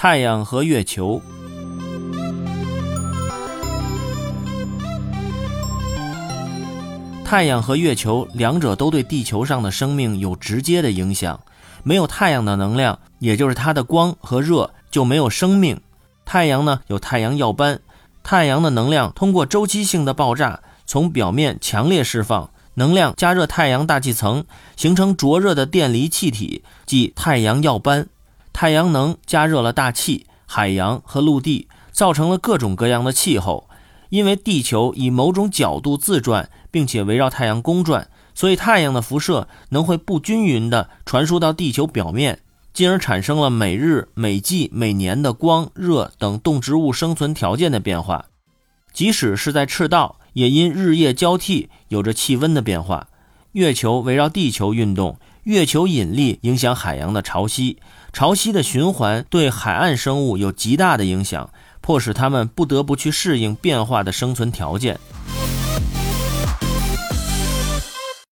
太阳和月球。太阳和月球两者都对地球上的生命有直接的影响。没有太阳的能量，也就是它的光和热，就没有生命。太阳呢，有太阳耀斑，太阳的能量通过周期性的爆炸，从表面强烈释放能量，加热太阳大气层，形成灼热的电离气体，即太阳耀斑。太阳能加热了大气、海洋和陆地，造成了各种各样的气候。因为地球以某种角度自转，并且围绕太阳公转。所以，太阳的辐射能会不均匀地传输到地球表面，进而产生了每日、每季、每年的光、热等动植物生存条件的变化。即使是在赤道，也因日夜交替有着气温的变化。月球围绕地球运动，月球引力影响海洋的潮汐，潮汐的循环对海岸生物有极大的影响，迫使它们不得不去适应变化的生存条件。